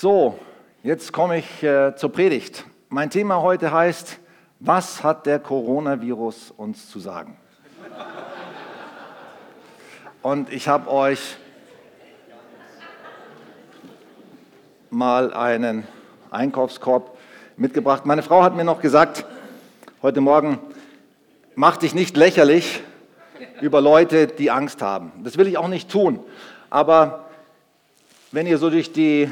So, jetzt komme ich äh, zur Predigt. Mein Thema heute heißt, was hat der Coronavirus uns zu sagen? Und ich habe euch mal einen Einkaufskorb mitgebracht. Meine Frau hat mir noch gesagt, heute Morgen, mach dich nicht lächerlich über Leute, die Angst haben. Das will ich auch nicht tun. Aber wenn ihr so durch die,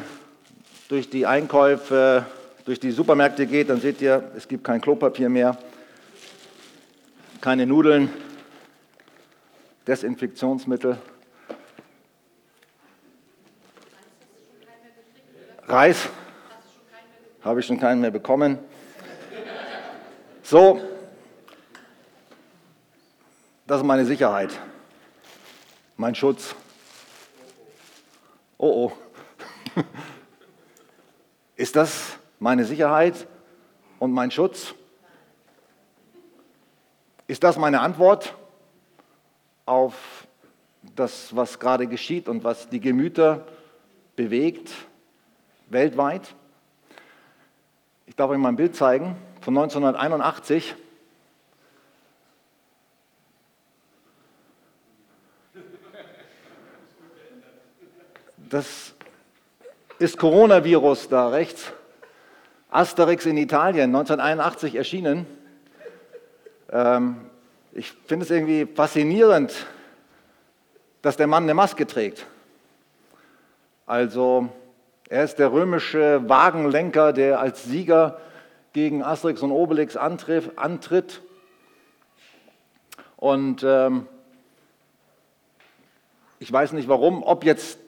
durch die Einkäufe, durch die Supermärkte geht, dann seht ihr, es gibt kein Klopapier mehr, keine Nudeln, Desinfektionsmittel. Reis habe ich schon keinen mehr bekommen. So, das ist meine Sicherheit, mein Schutz. Oh oh. Ist das meine Sicherheit und mein Schutz? Ist das meine Antwort auf das, was gerade geschieht und was die Gemüter bewegt weltweit? Ich darf euch mal ein Bild zeigen von 1981. Das ist Coronavirus da rechts. Asterix in Italien, 1981 erschienen. Ähm, ich finde es irgendwie faszinierend, dass der Mann eine Maske trägt. Also er ist der römische Wagenlenker, der als Sieger gegen Asterix und Obelix antritt. Und ähm, ich weiß nicht warum, ob jetzt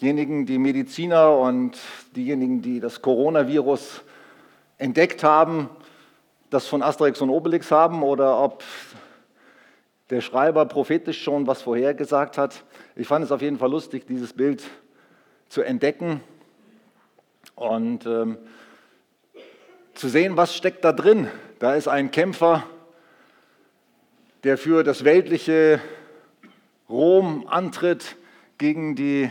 diejenigen, die Mediziner und diejenigen, die das Coronavirus entdeckt haben, das von Asterix und Obelix haben oder ob der Schreiber prophetisch schon was vorhergesagt hat. Ich fand es auf jeden Fall lustig, dieses Bild zu entdecken und ähm, zu sehen, was steckt da drin. Da ist ein Kämpfer, der für das weltliche Rom antritt, gegen die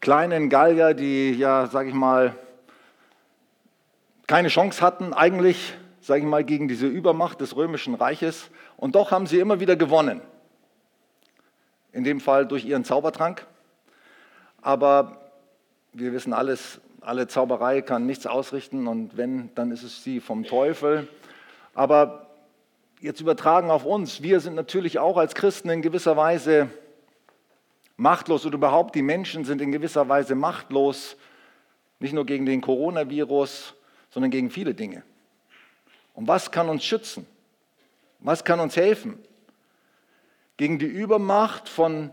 kleinen Gallier, die ja, sage ich mal, keine Chance hatten eigentlich, sage ich mal, gegen diese Übermacht des römischen Reiches. Und doch haben sie immer wieder gewonnen. In dem Fall durch ihren Zaubertrank. Aber wir wissen alles, alle Zauberei kann nichts ausrichten und wenn, dann ist es sie vom Teufel. Aber jetzt übertragen auf uns, wir sind natürlich auch als Christen in gewisser Weise machtlos oder überhaupt die Menschen sind in gewisser Weise machtlos, nicht nur gegen den Coronavirus, sondern gegen viele Dinge. Und was kann uns schützen? Was kann uns helfen? Gegen die Übermacht von,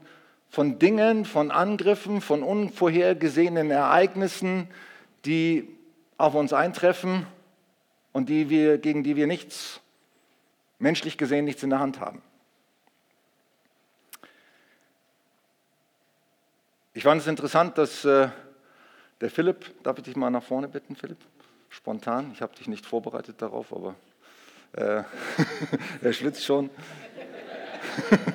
von Dingen, von Angriffen, von unvorhergesehenen Ereignissen, die auf uns eintreffen und die wir, gegen die wir nichts, menschlich gesehen, nichts in der Hand haben. Ich fand es interessant, dass äh, der Philipp, darf ich dich mal nach vorne bitten, Philipp? Spontan, ich habe dich nicht vorbereitet darauf, aber äh, er schwitzt schon.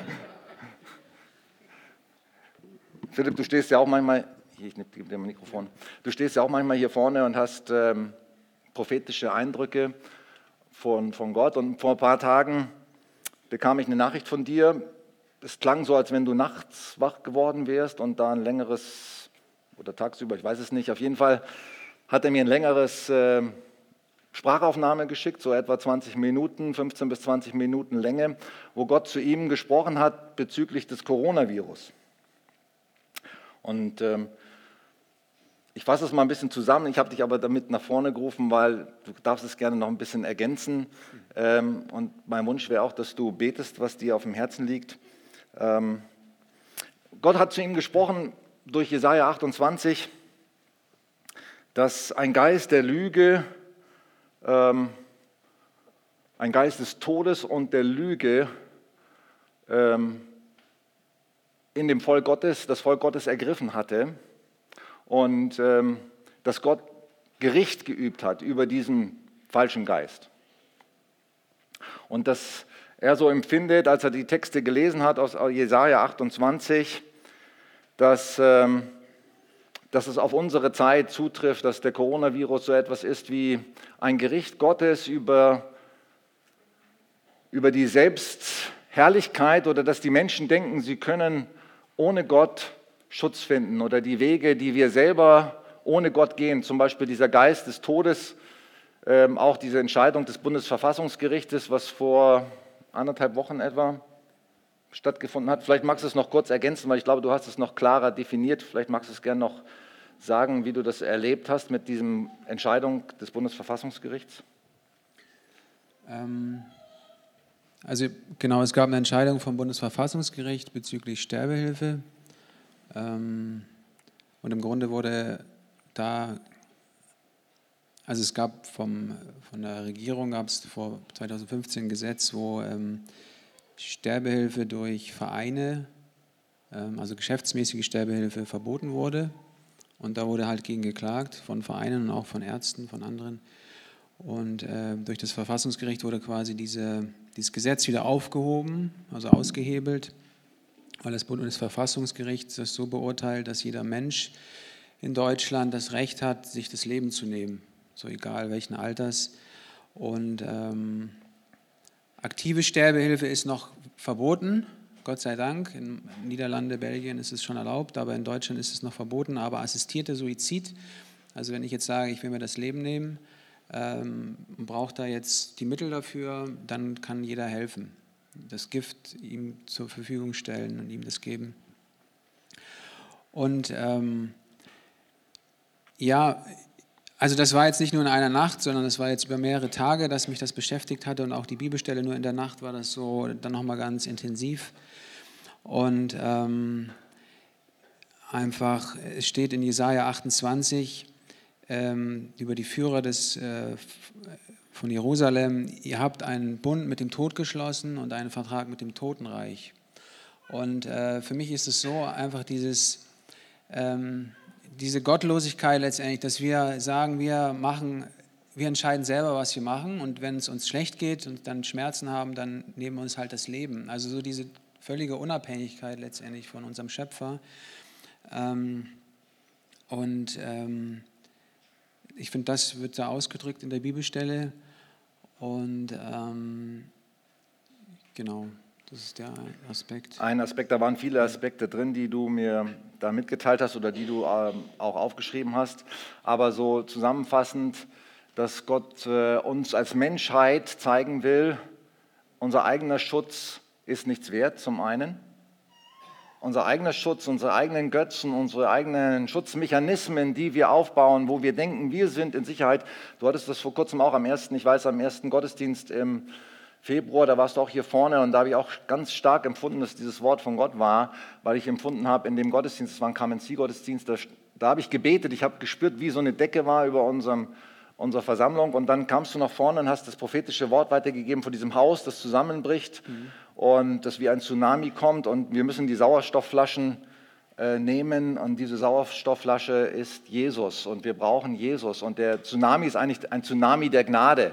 Philipp, du stehst ja auch manchmal, hier, ich gebe dir mal Mikrofon, du stehst ja auch manchmal hier vorne und hast ähm, prophetische Eindrücke von, von Gott. Und vor ein paar Tagen bekam ich eine Nachricht von dir, es klang so, als wenn du nachts wach geworden wärst und da ein längeres, oder tagsüber, ich weiß es nicht, auf jeden Fall hat er mir ein längeres äh, Sprachaufnahme geschickt, so etwa 20 Minuten, 15 bis 20 Minuten Länge, wo Gott zu ihm gesprochen hat bezüglich des Coronavirus. Und ähm, ich fasse es mal ein bisschen zusammen. Ich habe dich aber damit nach vorne gerufen, weil du darfst es gerne noch ein bisschen ergänzen. Ähm, und mein Wunsch wäre auch, dass du betest, was dir auf dem Herzen liegt. Ähm, Gott hat zu ihm gesprochen durch Jesaja 28, dass ein Geist der Lüge, ähm, ein Geist des Todes und der Lüge ähm, in dem Volk Gottes, das Volk Gottes ergriffen hatte und ähm, dass Gott Gericht geübt hat über diesen falschen Geist. Und dass er so empfindet, als er die Texte gelesen hat aus Jesaja 28, dass ähm, dass es auf unsere Zeit zutrifft, dass der Coronavirus so etwas ist wie ein Gericht Gottes über, über die Selbstherrlichkeit oder dass die Menschen denken, sie können ohne Gott Schutz finden oder die Wege, die wir selber ohne Gott gehen, zum Beispiel dieser Geist des Todes, ähm, auch diese Entscheidung des Bundesverfassungsgerichtes, was vor anderthalb Wochen etwa stattgefunden hat. Vielleicht magst du es noch kurz ergänzen, weil ich glaube, du hast es noch klarer definiert. Vielleicht magst du es gerne noch sagen, wie du das erlebt hast mit dieser Entscheidung des Bundesverfassungsgerichts. Ähm, also genau, es gab eine Entscheidung vom Bundesverfassungsgericht bezüglich Sterbehilfe. Ähm, und im Grunde wurde da, also es gab vom, von der Regierung, gab es vor 2015 ein Gesetz, wo ähm, Sterbehilfe durch Vereine, ähm, also geschäftsmäßige Sterbehilfe, verboten wurde. Und da wurde halt gegen geklagt von Vereinen und auch von Ärzten, von anderen. Und äh, durch das Verfassungsgericht wurde quasi diese, dieses Gesetz wieder aufgehoben, also ausgehebelt, weil das Bundesverfassungsgericht das so beurteilt, dass jeder Mensch in Deutschland das Recht hat, sich das Leben zu nehmen, so egal welchen Alters. Und ähm, Aktive Sterbehilfe ist noch verboten, Gott sei Dank. In Niederlande, Belgien ist es schon erlaubt, aber in Deutschland ist es noch verboten. Aber assistierter Suizid, also wenn ich jetzt sage, ich will mir das Leben nehmen, ähm, braucht da jetzt die Mittel dafür, dann kann jeder helfen. Das Gift ihm zur Verfügung stellen und ihm das geben. Und ähm, ja, also das war jetzt nicht nur in einer Nacht, sondern das war jetzt über mehrere Tage, dass mich das beschäftigt hatte und auch die Bibelstelle nur in der Nacht war das so dann nochmal ganz intensiv. Und ähm, einfach, es steht in Jesaja 28 ähm, über die Führer des, äh, von Jerusalem, ihr habt einen Bund mit dem Tod geschlossen und einen Vertrag mit dem Totenreich. Und äh, für mich ist es so einfach dieses... Ähm, diese Gottlosigkeit letztendlich, dass wir sagen, wir machen, wir entscheiden selber, was wir machen und wenn es uns schlecht geht und dann Schmerzen haben, dann nehmen wir uns halt das Leben. Also so diese völlige Unabhängigkeit letztendlich von unserem Schöpfer. Ähm, und ähm, ich finde, das wird da ausgedrückt in der Bibelstelle. Und ähm, genau. Das ist der Aspekt. Ein Aspekt, da waren viele Aspekte drin, die du mir da mitgeteilt hast oder die du ähm, auch aufgeschrieben hast. Aber so zusammenfassend, dass Gott äh, uns als Menschheit zeigen will, unser eigener Schutz ist nichts wert, zum einen. Unser eigener Schutz, unsere eigenen Götzen, unsere eigenen Schutzmechanismen, die wir aufbauen, wo wir denken, wir sind in Sicherheit. Du hattest das vor kurzem auch am ersten, ich weiß, am ersten Gottesdienst im Februar, da warst du auch hier vorne und da habe ich auch ganz stark empfunden, dass dieses Wort von Gott war, weil ich empfunden habe in dem Gottesdienst, es war ein Kamenzi-Gottesdienst, da, da habe ich gebetet, ich habe gespürt, wie so eine Decke war über unserem, unserer Versammlung und dann kamst du nach vorne und hast das prophetische Wort weitergegeben von diesem Haus, das zusammenbricht mhm. und dass wie ein Tsunami kommt und wir müssen die Sauerstoffflaschen äh, nehmen und diese Sauerstoffflasche ist Jesus und wir brauchen Jesus und der Tsunami ist eigentlich ein Tsunami der Gnade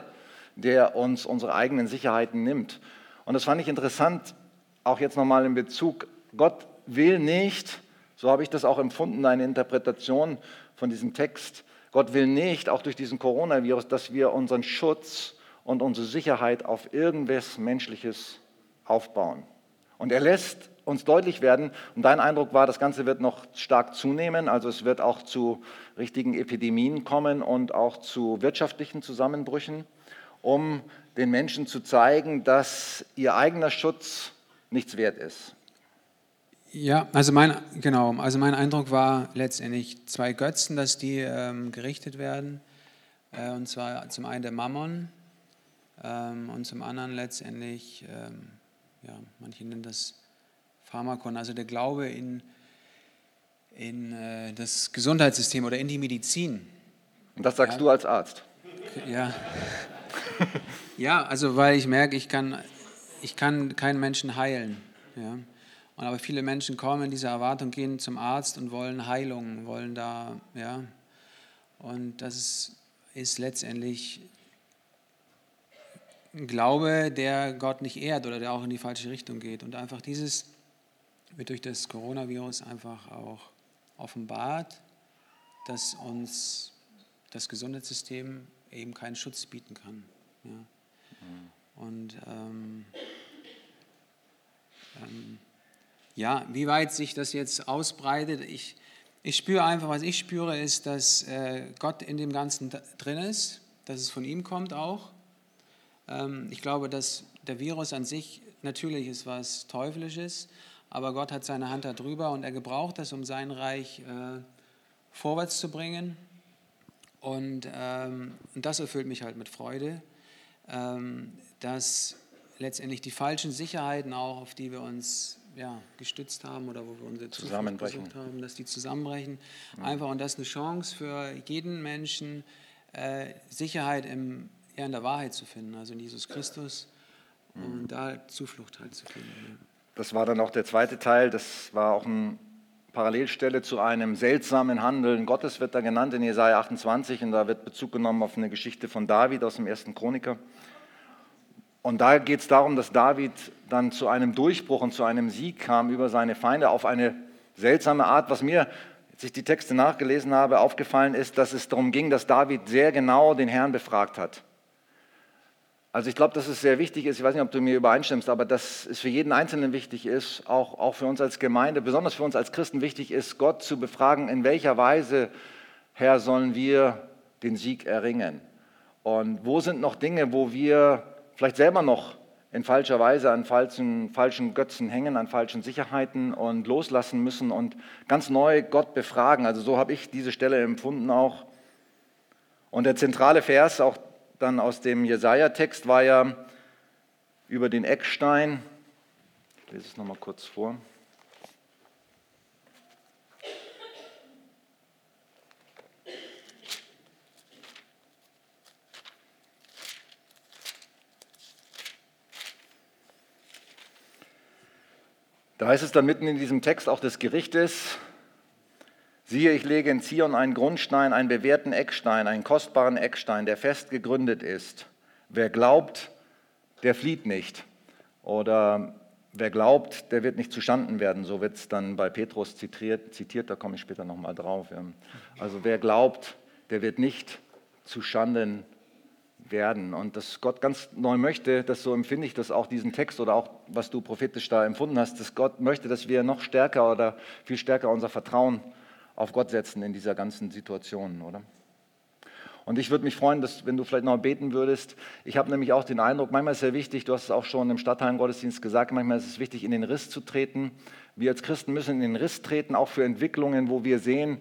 der uns unsere eigenen Sicherheiten nimmt. Und das fand ich interessant, auch jetzt nochmal in Bezug, Gott will nicht, so habe ich das auch empfunden, eine Interpretation von diesem Text, Gott will nicht, auch durch diesen Coronavirus, dass wir unseren Schutz und unsere Sicherheit auf irgendwas Menschliches aufbauen. Und er lässt uns deutlich werden, und dein Eindruck war, das Ganze wird noch stark zunehmen, also es wird auch zu richtigen Epidemien kommen und auch zu wirtschaftlichen Zusammenbrüchen um den Menschen zu zeigen, dass ihr eigener Schutz nichts wert ist. Ja, also mein, genau, also mein Eindruck war letztendlich zwei Götzen, dass die ähm, gerichtet werden. Äh, und zwar zum einen der Mammon ähm, und zum anderen letztendlich, ähm, ja, manche nennen das Pharmakon, also der Glaube in, in äh, das Gesundheitssystem oder in die Medizin. Und das sagst ja. du als Arzt? Ja. ja, also weil ich merke, ich kann, ich kann keinen Menschen heilen. Ja. Und aber viele Menschen kommen in dieser Erwartung, gehen zum Arzt und wollen Heilung, wollen da, ja. Und das ist, ist letztendlich ein Glaube, der Gott nicht ehrt oder der auch in die falsche Richtung geht. Und einfach dieses wird durch das Coronavirus einfach auch offenbart. dass uns das Gesundheitssystem eben keinen Schutz bieten kann. Ja. Mhm. Und ähm, ähm, ja, wie weit sich das jetzt ausbreitet, ich, ich spüre einfach, was ich spüre, ist, dass äh, Gott in dem Ganzen drin ist, dass es von ihm kommt auch. Ähm, ich glaube, dass der Virus an sich natürlich ist was Teuflisches, aber Gott hat seine Hand darüber und er gebraucht das, um sein Reich äh, vorwärts zu bringen. Und, ähm, und das erfüllt mich halt mit Freude, dass letztendlich die falschen Sicherheiten auch, auf die wir uns ja, gestützt haben oder wo wir unsere Zukunft versucht haben, dass die zusammenbrechen. Ja. Einfach und das ist eine Chance für jeden Menschen, äh, Sicherheit im, ja, in der Wahrheit zu finden, also in Jesus Christus mhm. und da Zuflucht halt zu finden. Das war dann auch der zweite Teil, das war auch eine Parallelstelle zu einem seltsamen Handeln Gottes, wird da genannt in Jesaja 28 und da wird Bezug genommen auf eine Geschichte von David aus dem ersten Chroniker. Und da geht es darum, dass David dann zu einem Durchbruch und zu einem Sieg kam über seine Feinde auf eine seltsame Art. Was mir, als ich die Texte nachgelesen habe, aufgefallen ist, dass es darum ging, dass David sehr genau den Herrn befragt hat. Also ich glaube, dass es sehr wichtig ist, ich weiß nicht, ob du mir übereinstimmst, aber dass es für jeden Einzelnen wichtig ist, auch, auch für uns als Gemeinde, besonders für uns als Christen wichtig ist, Gott zu befragen, in welcher Weise, Herr, sollen wir den Sieg erringen? Und wo sind noch Dinge, wo wir vielleicht selber noch in falscher Weise an falschen, falschen Götzen hängen, an falschen Sicherheiten und loslassen müssen und ganz neu Gott befragen. Also so habe ich diese Stelle empfunden auch. Und der zentrale Vers, auch dann aus dem Jesaja-Text, war ja über den Eckstein. Ich lese es nochmal kurz vor. Da heißt es dann mitten in diesem Text auch des Gerichtes, siehe, ich lege in Zion einen Grundstein, einen bewährten Eckstein, einen kostbaren Eckstein, der fest gegründet ist. Wer glaubt, der flieht nicht. Oder wer glaubt, der wird nicht zustanden werden. So wird es dann bei Petrus zitiert, zitiert da komme ich später nochmal drauf. Also wer glaubt, der wird nicht zustanden werden. Und dass Gott ganz neu möchte, das so empfinde ich das auch diesen Text oder auch was du prophetisch da empfunden hast, dass Gott möchte, dass wir noch stärker oder viel stärker unser Vertrauen auf Gott setzen in dieser ganzen Situation, oder? Und ich würde mich freuen, dass, wenn du vielleicht noch beten würdest. Ich habe nämlich auch den Eindruck, manchmal ist es sehr wichtig, du hast es auch schon im Stadthallen-Gottesdienst gesagt, manchmal ist es wichtig, in den Riss zu treten. Wir als Christen müssen in den Riss treten, auch für Entwicklungen, wo wir sehen,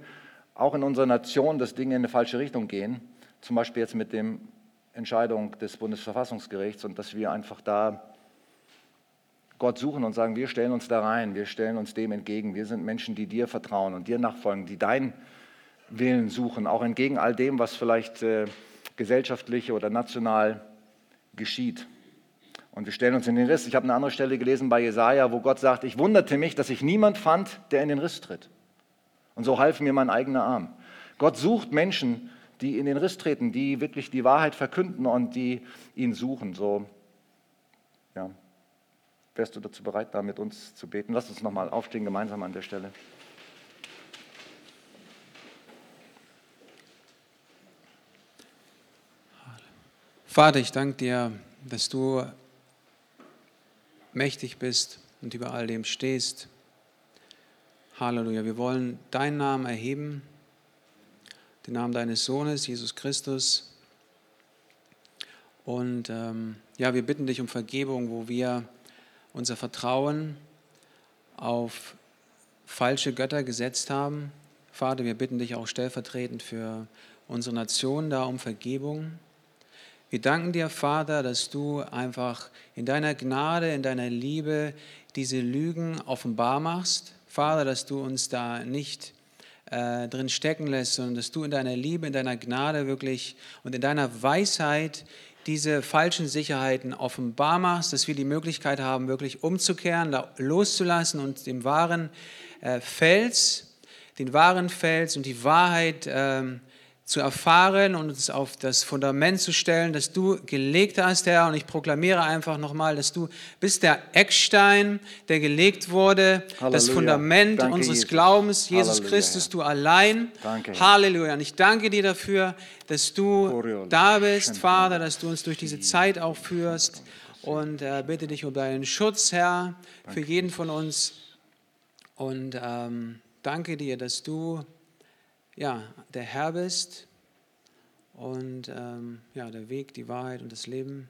auch in unserer Nation, dass Dinge in eine falsche Richtung gehen. Zum Beispiel jetzt mit dem Entscheidung des Bundesverfassungsgerichts und dass wir einfach da Gott suchen und sagen, wir stellen uns da rein, wir stellen uns dem entgegen. Wir sind Menschen, die dir vertrauen und dir nachfolgen, die deinen Willen suchen, auch entgegen all dem, was vielleicht äh, gesellschaftlich oder national geschieht. Und wir stellen uns in den Riss. Ich habe eine andere Stelle gelesen bei Jesaja, wo Gott sagt: Ich wunderte mich, dass ich niemand fand, der in den Riss tritt. Und so half mir mein eigener Arm. Gott sucht Menschen, die in den Riss treten, die wirklich die Wahrheit verkünden und die ihn suchen. So, ja. Wärst du dazu bereit, da mit uns zu beten? Lass uns nochmal aufstehen, gemeinsam an der Stelle. Vater, ich danke dir, dass du mächtig bist und über all dem stehst. Halleluja. Wir wollen deinen Namen erheben den Namen deines Sohnes, Jesus Christus. Und ähm, ja, wir bitten dich um Vergebung, wo wir unser Vertrauen auf falsche Götter gesetzt haben. Vater, wir bitten dich auch stellvertretend für unsere Nation da um Vergebung. Wir danken dir, Vater, dass du einfach in deiner Gnade, in deiner Liebe diese Lügen offenbar machst. Vater, dass du uns da nicht äh, drin stecken lässt, sondern dass du in deiner Liebe, in deiner Gnade wirklich und in deiner Weisheit diese falschen Sicherheiten offenbar machst, dass wir die Möglichkeit haben, wirklich umzukehren, loszulassen und dem wahren äh, Fels, den wahren Fels und die Wahrheit äh, zu erfahren und uns auf das Fundament zu stellen, das du gelegt hast, Herr. Und ich proklamiere einfach nochmal, dass du bist der Eckstein, der gelegt wurde, Halleluja. das Fundament Danke, unseres Jesus. Glaubens, Jesus Halleluja, Christus, Herr. du allein. Danke. Halleluja. Und ich danke dir dafür, dass du Oriol. da bist. Vater, dass du uns durch diese Zeit auch führst. Und äh, bitte dich um deinen Schutz, Herr, für jeden von uns. Und ähm, danke dir, dass du ja, der Herr bist und ähm, ja, der Weg, die Wahrheit und das Leben.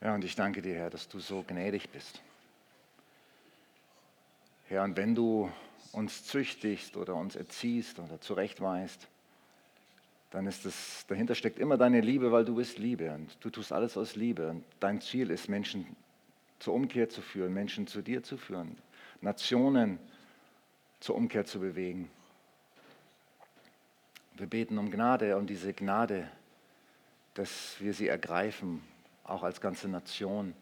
Ja, und ich danke dir, Herr, dass du so gnädig bist. Herr, und wenn du uns züchtigst oder uns erziehst oder zurechtweist, dann ist es, dahinter steckt immer deine Liebe, weil du bist Liebe und du tust alles aus Liebe. Und dein Ziel ist, Menschen zur Umkehr zu führen, Menschen zu dir zu führen, Nationen zur Umkehr zu bewegen. Wir beten um Gnade, um diese Gnade, dass wir sie ergreifen, auch als ganze Nation,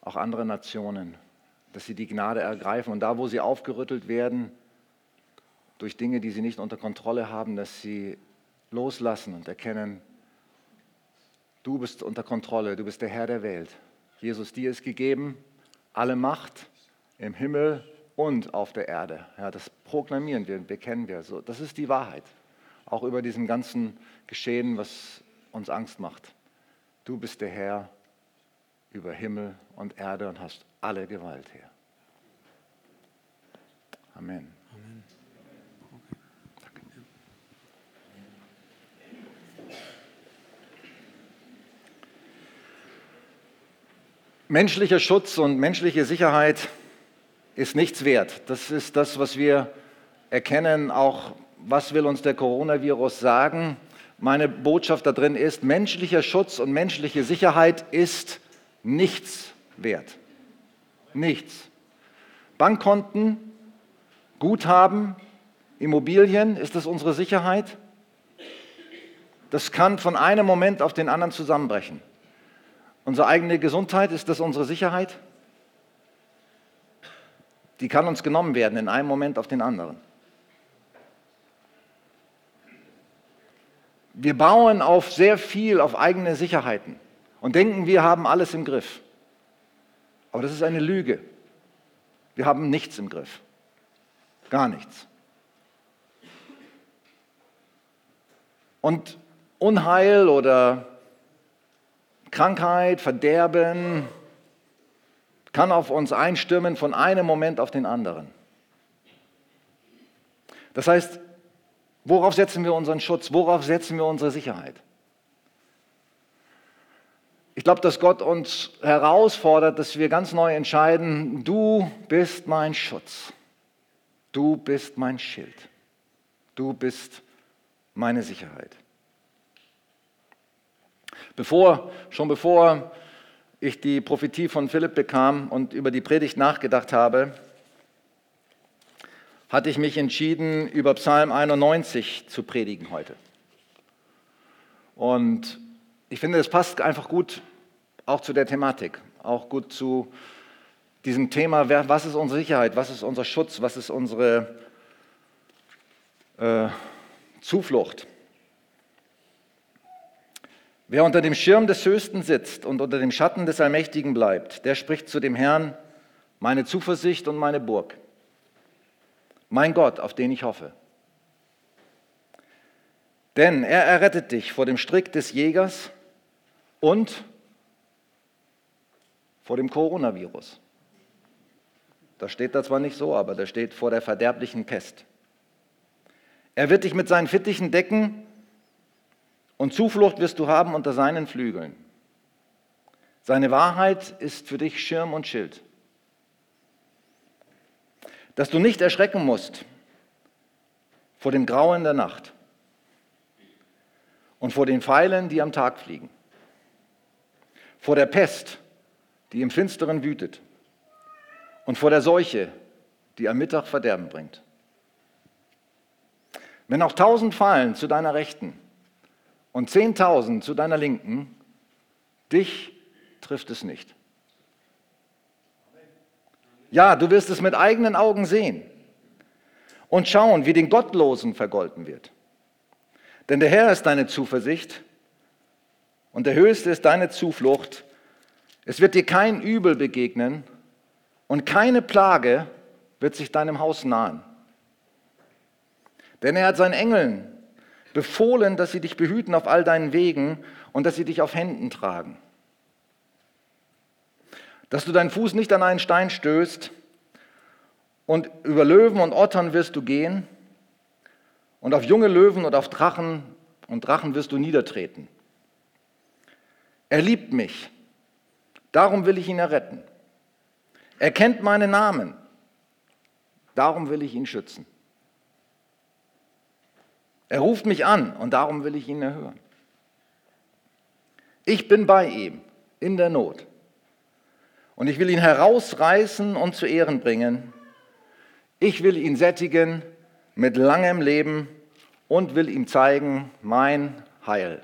auch andere Nationen, dass sie die Gnade ergreifen und da, wo sie aufgerüttelt werden durch Dinge, die sie nicht unter Kontrolle haben, dass sie loslassen und erkennen, du bist unter Kontrolle, du bist der Herr der Welt. Jesus, dir ist gegeben alle Macht im Himmel und auf der Erde. Ja, das proklamieren wir, bekennen wir. So, das ist die Wahrheit. Auch über diesem ganzen Geschehen, was uns Angst macht. Du bist der Herr über Himmel und Erde und hast alle Gewalt, Herr. Amen. Menschlicher Schutz und menschliche Sicherheit ist nichts wert. Das ist das, was wir erkennen. Auch was will uns der Coronavirus sagen? Meine Botschaft da drin ist, menschlicher Schutz und menschliche Sicherheit ist nichts wert. Nichts. Bankkonten, Guthaben, Immobilien, ist das unsere Sicherheit? Das kann von einem Moment auf den anderen zusammenbrechen. Unsere eigene Gesundheit, ist das unsere Sicherheit? Die kann uns genommen werden in einem Moment auf den anderen. Wir bauen auf sehr viel, auf eigene Sicherheiten und denken, wir haben alles im Griff. Aber das ist eine Lüge. Wir haben nichts im Griff. Gar nichts. Und Unheil oder Krankheit, Verderben kann auf uns einstürmen von einem Moment auf den anderen. Das heißt, worauf setzen wir unseren Schutz? Worauf setzen wir unsere Sicherheit? Ich glaube, dass Gott uns herausfordert, dass wir ganz neu entscheiden, du bist mein Schutz, du bist mein Schild, du bist meine Sicherheit. Bevor, schon bevor ich die Prophetie von Philipp bekam und über die Predigt nachgedacht habe, hatte ich mich entschieden, über Psalm 91 zu predigen heute. Und ich finde, es passt einfach gut auch zu der Thematik, auch gut zu diesem Thema, wer- was ist unsere Sicherheit, was ist unser Schutz, was ist unsere äh, Zuflucht. Wer unter dem Schirm des Höchsten sitzt und unter dem Schatten des Allmächtigen bleibt, der spricht zu dem Herrn, meine Zuversicht und meine Burg, mein Gott, auf den ich hoffe. Denn er errettet dich vor dem Strick des Jägers und vor dem Coronavirus. Das steht da zwar nicht so, aber da steht vor der verderblichen Pest. Er wird dich mit seinen Fittichen decken und Zuflucht wirst du haben unter seinen Flügeln. Seine Wahrheit ist für dich Schirm und Schild. Dass du nicht erschrecken musst vor dem Grauen der Nacht und vor den Pfeilen, die am Tag fliegen, vor der Pest, die im Finsteren wütet und vor der Seuche, die am Mittag Verderben bringt. Wenn auch tausend fallen zu deiner Rechten und zehntausend zu deiner Linken, dich trifft es nicht. Ja, du wirst es mit eigenen Augen sehen und schauen, wie den Gottlosen vergolten wird. Denn der Herr ist deine Zuversicht und der Höchste ist deine Zuflucht. Es wird dir kein Übel begegnen und keine Plage wird sich deinem Haus nahen. Denn er hat seinen Engeln befohlen, dass sie dich behüten auf all deinen Wegen und dass sie dich auf Händen tragen. Dass du deinen Fuß nicht an einen Stein stößt und über Löwen und Ottern wirst du gehen und auf junge Löwen und auf Drachen und Drachen wirst du niedertreten. Er liebt mich, darum will ich ihn erretten. Er kennt meinen Namen, darum will ich ihn schützen. Er ruft mich an und darum will ich ihn erhören. Ich bin bei ihm in der Not und ich will ihn herausreißen und zu Ehren bringen. Ich will ihn sättigen mit langem Leben und will ihm zeigen mein Heil.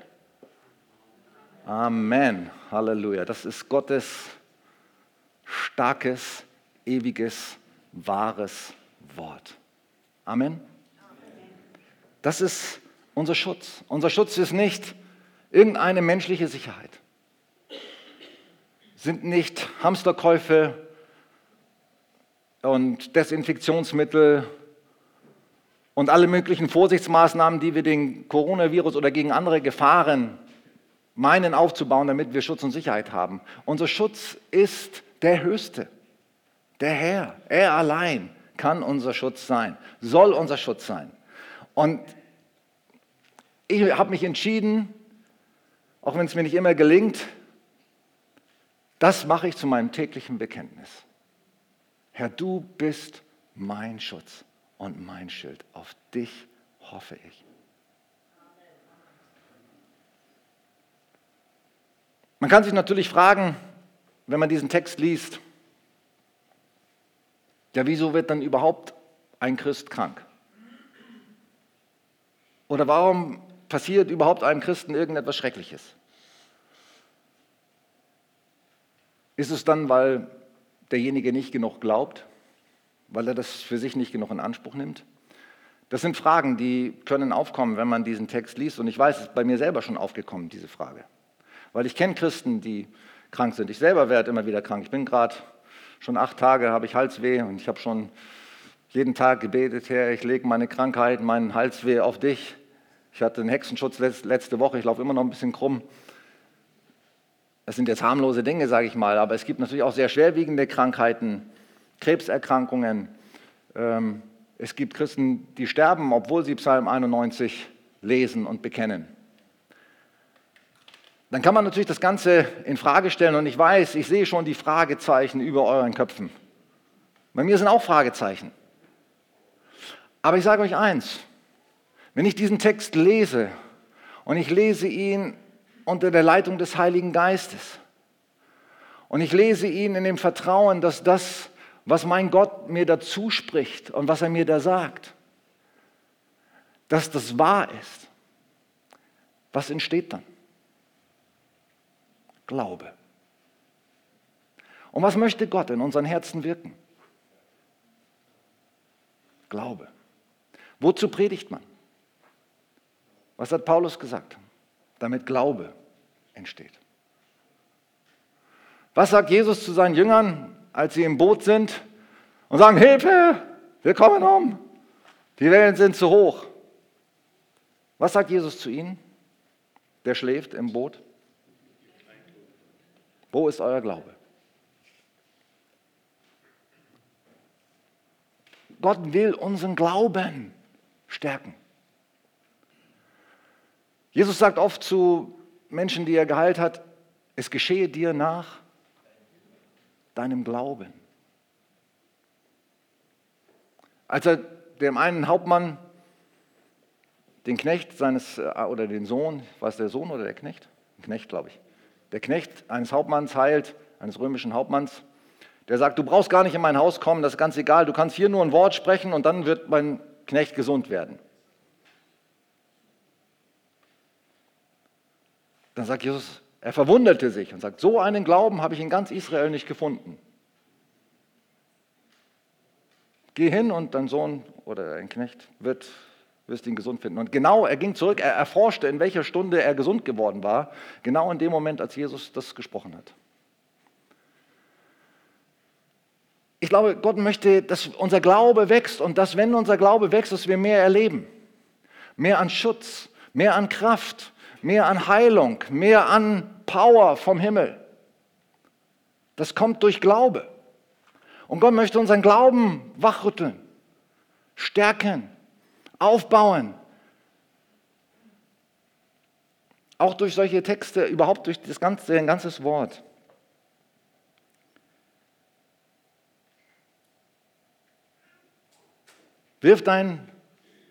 Amen. Halleluja. Das ist Gottes starkes, ewiges, wahres Wort. Amen. Das ist unser Schutz. Unser Schutz ist nicht irgendeine menschliche Sicherheit. Sind nicht Hamsterkäufe und Desinfektionsmittel und alle möglichen Vorsichtsmaßnahmen, die wir den Coronavirus oder gegen andere Gefahren meinen aufzubauen, damit wir Schutz und Sicherheit haben. Unser Schutz ist der Höchste, der Herr. Er allein kann unser Schutz sein, soll unser Schutz sein. Und ich habe mich entschieden, auch wenn es mir nicht immer gelingt, das mache ich zu meinem täglichen Bekenntnis. Herr, du bist mein Schutz und mein Schild. Auf dich hoffe ich. Man kann sich natürlich fragen, wenn man diesen Text liest, ja, wieso wird dann überhaupt ein Christ krank? Oder warum passiert überhaupt einem Christen irgendetwas Schreckliches? Ist es dann, weil derjenige nicht genug glaubt, weil er das für sich nicht genug in Anspruch nimmt? Das sind Fragen, die können aufkommen, wenn man diesen Text liest. Und ich weiß, es ist bei mir selber schon aufgekommen, diese Frage. Weil ich kenne Christen, die krank sind. Ich selber werde immer wieder krank. Ich bin gerade schon acht Tage, habe ich Halsweh und ich habe schon jeden Tag gebetet, Herr, ich lege meine Krankheit, meinen Halsweh auf dich. Ich hatte einen Hexenschutz letzte Woche, ich laufe immer noch ein bisschen krumm. Das sind jetzt harmlose Dinge, sage ich mal, aber es gibt natürlich auch sehr schwerwiegende Krankheiten, Krebserkrankungen. Ähm, es gibt Christen, die sterben, obwohl sie Psalm 91 lesen und bekennen. Dann kann man natürlich das Ganze in Frage stellen und ich weiß, ich sehe schon die Fragezeichen über euren Köpfen. Bei mir sind auch Fragezeichen. Aber ich sage euch eins, wenn ich diesen Text lese und ich lese ihn unter der Leitung des Heiligen Geistes und ich lese ihn in dem Vertrauen, dass das, was mein Gott mir dazu spricht und was er mir da sagt, dass das wahr ist, was entsteht dann? Glaube. Und was möchte Gott in unseren Herzen wirken? Glaube. Wozu predigt man? Was hat Paulus gesagt? Damit Glaube entsteht. Was sagt Jesus zu seinen Jüngern, als sie im Boot sind und sagen, Hilfe, wir kommen um, die Wellen sind zu hoch. Was sagt Jesus zu ihnen, der schläft im Boot? Wo ist euer Glaube? Gott will unseren Glauben stärken. Jesus sagt oft zu Menschen, die er geheilt hat, es geschehe dir nach deinem Glauben. Als er dem einen Hauptmann den Knecht seines, äh, oder den Sohn, war es der Sohn oder der Knecht? Knecht, glaube ich der Knecht eines Hauptmanns heilt, eines römischen Hauptmanns, der sagt, du brauchst gar nicht in mein Haus kommen, das ist ganz egal, du kannst hier nur ein Wort sprechen und dann wird mein Knecht gesund werden. Dann sagt Jesus, er verwunderte sich und sagt, so einen Glauben habe ich in ganz Israel nicht gefunden. Geh hin und dein Sohn oder dein Knecht wird wirst ihn gesund finden. Und genau, er ging zurück, er erforschte, in welcher Stunde er gesund geworden war, genau in dem Moment, als Jesus das gesprochen hat. Ich glaube, Gott möchte, dass unser Glaube wächst und dass, wenn unser Glaube wächst, dass wir mehr erleben. Mehr an Schutz, mehr an Kraft, mehr an Heilung, mehr an Power vom Himmel. Das kommt durch Glaube. Und Gott möchte unseren Glauben wachrütteln, stärken, aufbauen. Auch durch solche Texte, überhaupt durch das ganze, ein ganzes Wort. Wirf dein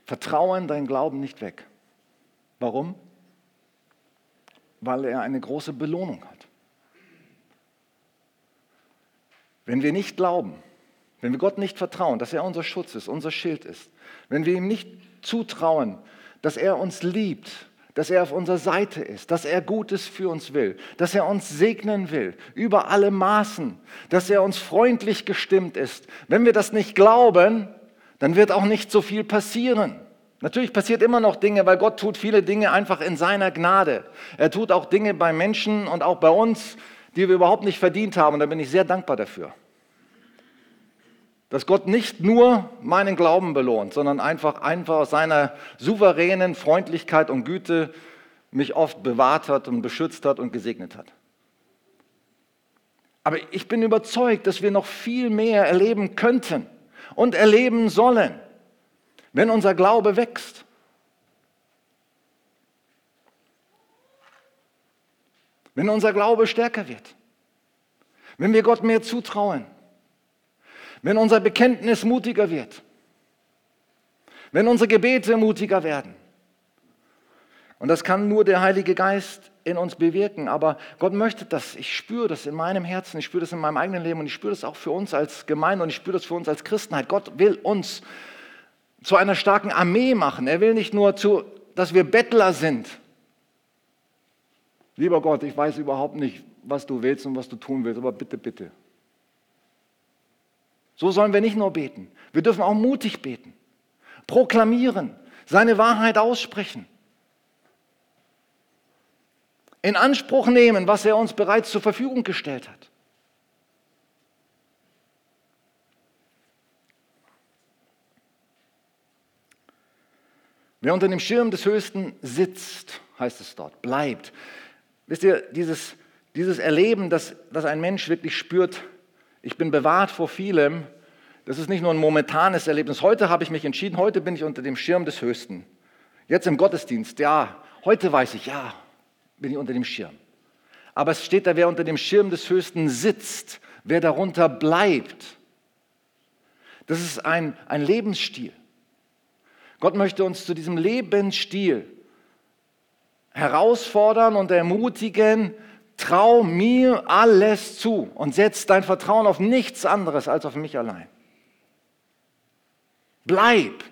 Vertrauen, dein Glauben nicht weg. Warum? Weil er eine große Belohnung hat. Wenn wir nicht glauben, wenn wir Gott nicht vertrauen, dass er unser Schutz ist, unser Schild ist, wenn wir ihm nicht zutrauen, dass er uns liebt, dass er auf unserer Seite ist, dass er Gutes für uns will, dass er uns segnen will, über alle Maßen, dass er uns freundlich gestimmt ist. Wenn wir das nicht glauben, dann wird auch nicht so viel passieren. Natürlich passiert immer noch Dinge, weil Gott tut viele Dinge einfach in seiner Gnade. Er tut auch Dinge bei Menschen und auch bei uns, die wir überhaupt nicht verdient haben. Und da bin ich sehr dankbar dafür. Dass Gott nicht nur meinen Glauben belohnt, sondern einfach, einfach aus seiner souveränen Freundlichkeit und Güte mich oft bewahrt hat und beschützt hat und gesegnet hat. Aber ich bin überzeugt, dass wir noch viel mehr erleben könnten und erleben sollen, wenn unser Glaube wächst. wenn unser Glaube stärker wird, wenn wir Gott mehr zutrauen, wenn unser Bekenntnis mutiger wird, wenn unsere Gebete mutiger werden. Und das kann nur der Heilige Geist in uns bewirken. Aber Gott möchte das. Ich spüre das in meinem Herzen, ich spüre das in meinem eigenen Leben und ich spüre das auch für uns als Gemeinde und ich spüre das für uns als Christenheit. Gott will uns zu einer starken Armee machen. Er will nicht nur, zu, dass wir Bettler sind, Lieber Gott, ich weiß überhaupt nicht, was du willst und was du tun willst, aber bitte, bitte. So sollen wir nicht nur beten, wir dürfen auch mutig beten, proklamieren, seine Wahrheit aussprechen, in Anspruch nehmen, was er uns bereits zur Verfügung gestellt hat. Wer unter dem Schirm des Höchsten sitzt, heißt es dort, bleibt, Wisst ihr, dieses, dieses Erleben, dass, dass ein Mensch wirklich spürt, ich bin bewahrt vor vielem, das ist nicht nur ein momentanes Erlebnis. Heute habe ich mich entschieden, heute bin ich unter dem Schirm des Höchsten. Jetzt im Gottesdienst, ja, heute weiß ich, ja, bin ich unter dem Schirm. Aber es steht da, wer unter dem Schirm des Höchsten sitzt, wer darunter bleibt. Das ist ein, ein Lebensstil. Gott möchte uns zu diesem Lebensstil herausfordern und ermutigen, trau mir alles zu und setz dein Vertrauen auf nichts anderes als auf mich allein. Bleib,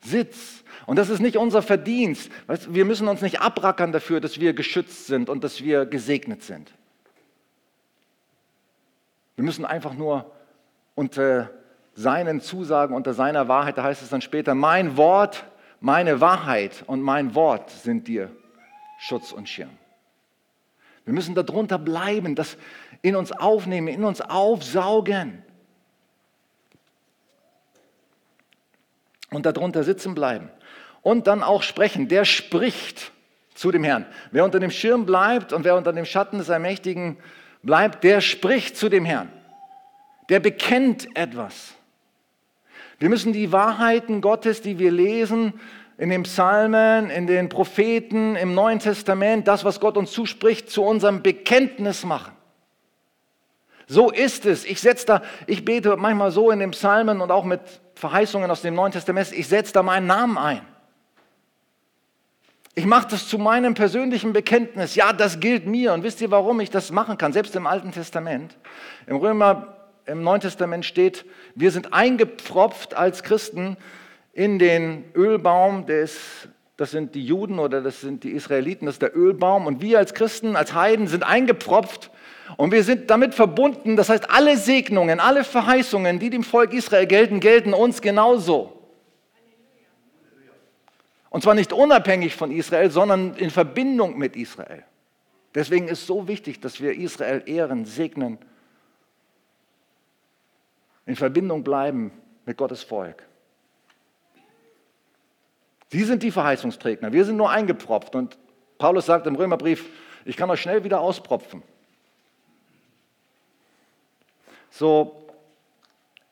sitz. Und das ist nicht unser Verdienst. Wir müssen uns nicht abrackern dafür, dass wir geschützt sind und dass wir gesegnet sind. Wir müssen einfach nur unter seinen Zusagen, unter seiner Wahrheit, da heißt es dann später, mein Wort, meine Wahrheit und mein Wort sind dir Schutz und Schirm. Wir müssen darunter bleiben, das in uns aufnehmen, in uns aufsaugen. Und darunter sitzen bleiben. Und dann auch sprechen. Der spricht zu dem Herrn. Wer unter dem Schirm bleibt und wer unter dem Schatten des Allmächtigen bleibt, der spricht zu dem Herrn. Der bekennt etwas. Wir müssen die Wahrheiten Gottes, die wir lesen, in den Psalmen, in den Propheten, im Neuen Testament, das, was Gott uns zuspricht, zu unserem Bekenntnis machen. So ist es. Ich setze da, ich bete manchmal so in den Psalmen und auch mit Verheißungen aus dem Neuen Testament, ich setze da meinen Namen ein. Ich mache das zu meinem persönlichen Bekenntnis. Ja, das gilt mir. Und wisst ihr, warum ich das machen kann? Selbst im Alten Testament. Im Römer, im Neuen Testament steht, wir sind eingepfropft als Christen in den Ölbaum des, das sind die Juden oder das sind die Israeliten, das ist der Ölbaum. Und wir als Christen, als Heiden sind eingepropft und wir sind damit verbunden. Das heißt, alle Segnungen, alle Verheißungen, die dem Volk Israel gelten, gelten uns genauso. Und zwar nicht unabhängig von Israel, sondern in Verbindung mit Israel. Deswegen ist es so wichtig, dass wir Israel ehren, segnen, in Verbindung bleiben mit Gottes Volk. Sie sind die Verheißungsträger. Wir sind nur eingepropft. Und Paulus sagt im Römerbrief, ich kann euch schnell wieder auspropfen. So,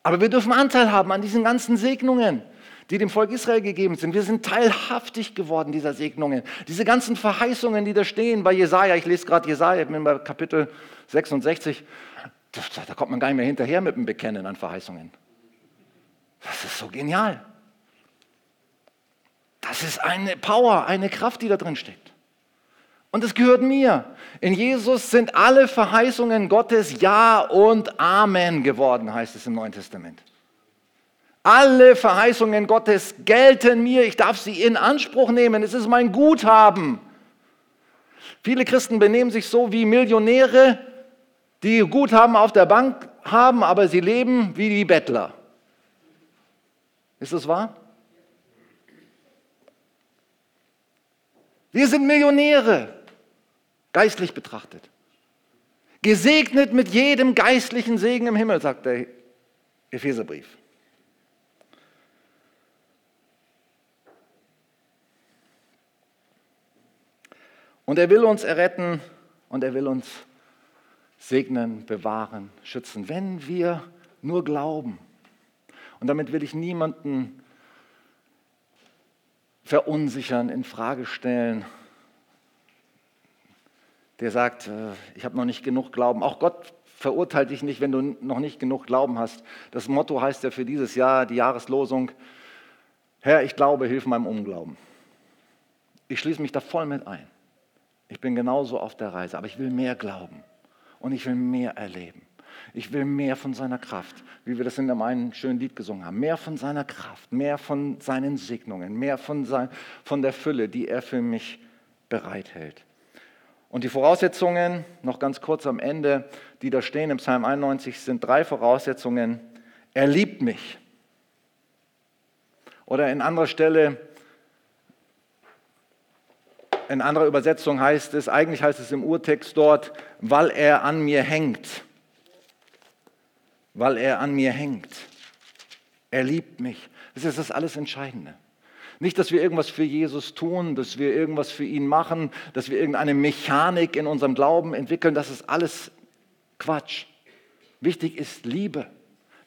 aber wir dürfen Anteil haben an diesen ganzen Segnungen, die dem Volk Israel gegeben sind. Wir sind teilhaftig geworden dieser Segnungen. Diese ganzen Verheißungen, die da stehen bei Jesaja, ich lese gerade Jesaja, ich bin bei Kapitel 66, da kommt man gar nicht mehr hinterher mit dem Bekennen an Verheißungen. Das ist so genial. Das ist eine Power, eine Kraft, die da drin steckt. Und es gehört mir. In Jesus sind alle Verheißungen Gottes Ja und Amen geworden, heißt es im Neuen Testament. Alle Verheißungen Gottes gelten mir. Ich darf sie in Anspruch nehmen. Es ist mein Guthaben. Viele Christen benehmen sich so wie Millionäre, die Guthaben auf der Bank haben, aber sie leben wie die Bettler. Ist das wahr? Wir sind Millionäre, geistlich betrachtet. Gesegnet mit jedem geistlichen Segen im Himmel, sagt der Epheserbrief. Und er will uns erretten und er will uns segnen, bewahren, schützen, wenn wir nur glauben. Und damit will ich niemanden verunsichern, in Frage stellen, der sagt, äh, ich habe noch nicht genug Glauben. Auch Gott verurteilt dich nicht, wenn du noch nicht genug Glauben hast. Das Motto heißt ja für dieses Jahr, die Jahreslosung, Herr, ich glaube, hilf meinem Unglauben. Ich schließe mich da voll mit ein. Ich bin genauso auf der Reise, aber ich will mehr glauben und ich will mehr erleben. Ich will mehr von seiner Kraft, wie wir das in einem schönen Lied gesungen haben. Mehr von seiner Kraft, mehr von seinen Segnungen, mehr von, sein, von der Fülle, die er für mich bereithält. Und die Voraussetzungen, noch ganz kurz am Ende, die da stehen im Psalm 91, sind drei Voraussetzungen. Er liebt mich. Oder in anderer Stelle, in anderer Übersetzung heißt es, eigentlich heißt es im Urtext dort, weil er an mir hängt weil er an mir hängt. Er liebt mich. Das ist das alles Entscheidende. Nicht, dass wir irgendwas für Jesus tun, dass wir irgendwas für ihn machen, dass wir irgendeine Mechanik in unserem Glauben entwickeln. Das ist alles Quatsch. Wichtig ist Liebe.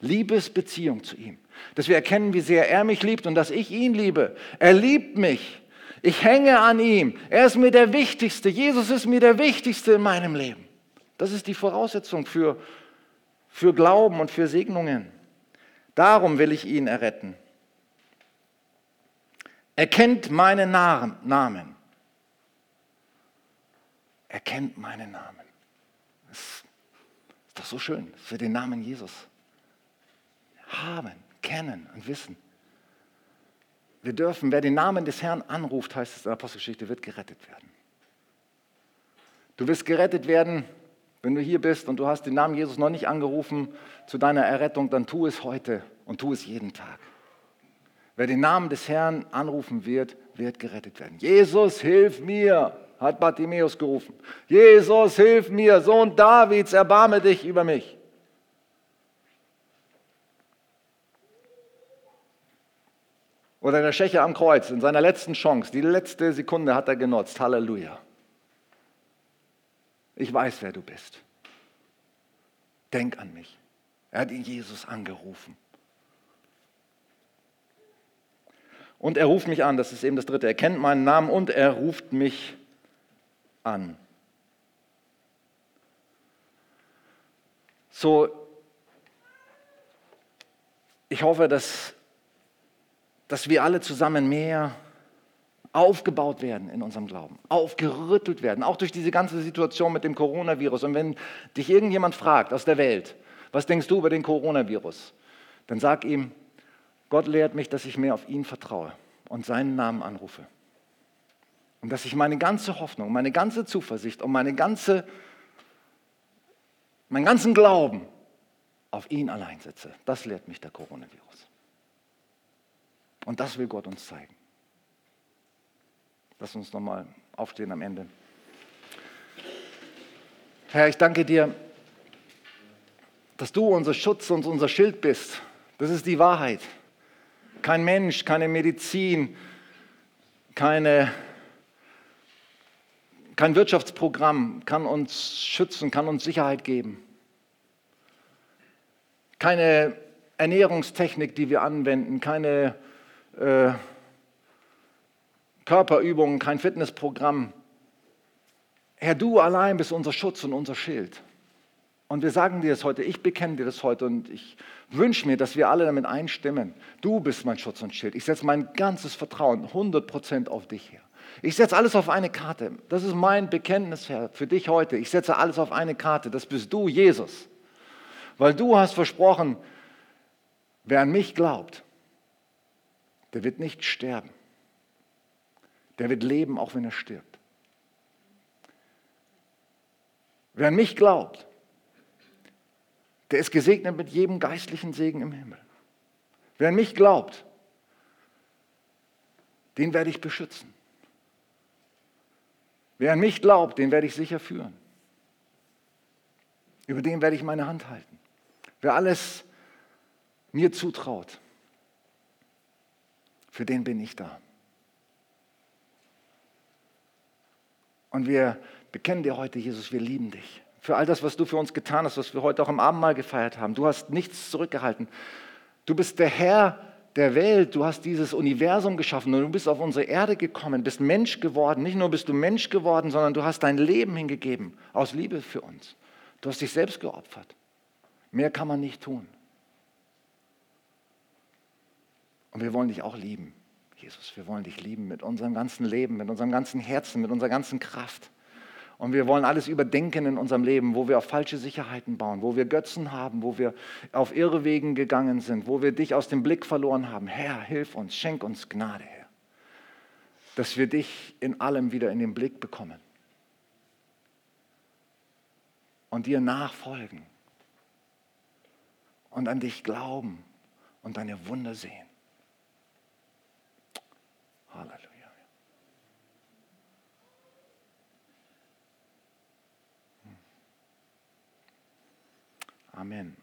Liebesbeziehung zu ihm. Dass wir erkennen, wie sehr er mich liebt und dass ich ihn liebe. Er liebt mich. Ich hänge an ihm. Er ist mir der Wichtigste. Jesus ist mir der Wichtigste in meinem Leben. Das ist die Voraussetzung für für Glauben und für Segnungen. Darum will ich ihn erretten. Er kennt meinen Namen. Er kennt meinen Namen. Das ist doch so schön, dass wir den Namen Jesus haben, kennen und wissen. Wir dürfen, wer den Namen des Herrn anruft, heißt es in der Apostelgeschichte, wird gerettet werden. Du wirst gerettet werden, wenn du hier bist und du hast den Namen Jesus noch nicht angerufen zu deiner Errettung, dann tu es heute und tu es jeden Tag. Wer den Namen des Herrn anrufen wird, wird gerettet werden. Jesus, hilf mir, hat Bartimäus gerufen. Jesus, hilf mir, Sohn Davids, erbarme dich über mich. Oder der Schächer am Kreuz, in seiner letzten Chance, die letzte Sekunde hat er genutzt. Halleluja. Ich weiß, wer du bist. Denk an mich. Er hat ihn Jesus angerufen. Und er ruft mich an, das ist eben das dritte. Er kennt meinen Namen und er ruft mich an. So, ich hoffe, dass, dass wir alle zusammen mehr aufgebaut werden in unserem Glauben, aufgerüttelt werden, auch durch diese ganze Situation mit dem Coronavirus. Und wenn dich irgendjemand fragt aus der Welt, was denkst du über den Coronavirus, dann sag ihm, Gott lehrt mich, dass ich mehr auf ihn vertraue und seinen Namen anrufe. Und dass ich meine ganze Hoffnung, meine ganze Zuversicht und meine ganze, meinen ganzen Glauben auf ihn allein setze. Das lehrt mich der Coronavirus. Und das will Gott uns zeigen. Lass uns nochmal aufstehen am Ende. Herr, ich danke dir, dass du unser Schutz und unser Schild bist. Das ist die Wahrheit. Kein Mensch, keine Medizin, keine, kein Wirtschaftsprogramm kann uns schützen, kann uns Sicherheit geben. Keine Ernährungstechnik, die wir anwenden, keine äh, Körperübungen, kein Fitnessprogramm. Herr, du allein bist unser Schutz und unser Schild. Und wir sagen dir das heute, ich bekenne dir das heute und ich wünsche mir, dass wir alle damit einstimmen. Du bist mein Schutz und Schild. Ich setze mein ganzes Vertrauen 100% auf dich her. Ich setze alles auf eine Karte. Das ist mein Bekenntnis, Herr, für dich heute. Ich setze alles auf eine Karte. Das bist du, Jesus. Weil du hast versprochen, wer an mich glaubt, der wird nicht sterben. Der wird leben, auch wenn er stirbt. Wer an mich glaubt, der ist gesegnet mit jedem geistlichen Segen im Himmel. Wer an mich glaubt, den werde ich beschützen. Wer an mich glaubt, den werde ich sicher führen. Über den werde ich meine Hand halten. Wer alles mir zutraut, für den bin ich da. Und wir bekennen dir heute, Jesus, wir lieben dich. Für all das, was du für uns getan hast, was wir heute auch im Abendmahl gefeiert haben. Du hast nichts zurückgehalten. Du bist der Herr der Welt. Du hast dieses Universum geschaffen und du bist auf unsere Erde gekommen, bist Mensch geworden. Nicht nur bist du Mensch geworden, sondern du hast dein Leben hingegeben aus Liebe für uns. Du hast dich selbst geopfert. Mehr kann man nicht tun. Und wir wollen dich auch lieben, Jesus. Wir wollen dich lieben mit unserem ganzen Leben, mit unserem ganzen Herzen, mit unserer ganzen Kraft. Und wir wollen alles überdenken in unserem Leben, wo wir auf falsche Sicherheiten bauen, wo wir Götzen haben, wo wir auf Irrwegen gegangen sind, wo wir dich aus dem Blick verloren haben. Herr, hilf uns, schenk uns Gnade, Herr, dass wir dich in allem wieder in den Blick bekommen und dir nachfolgen und an dich glauben und deine Wunder sehen. Halleluja. Amen.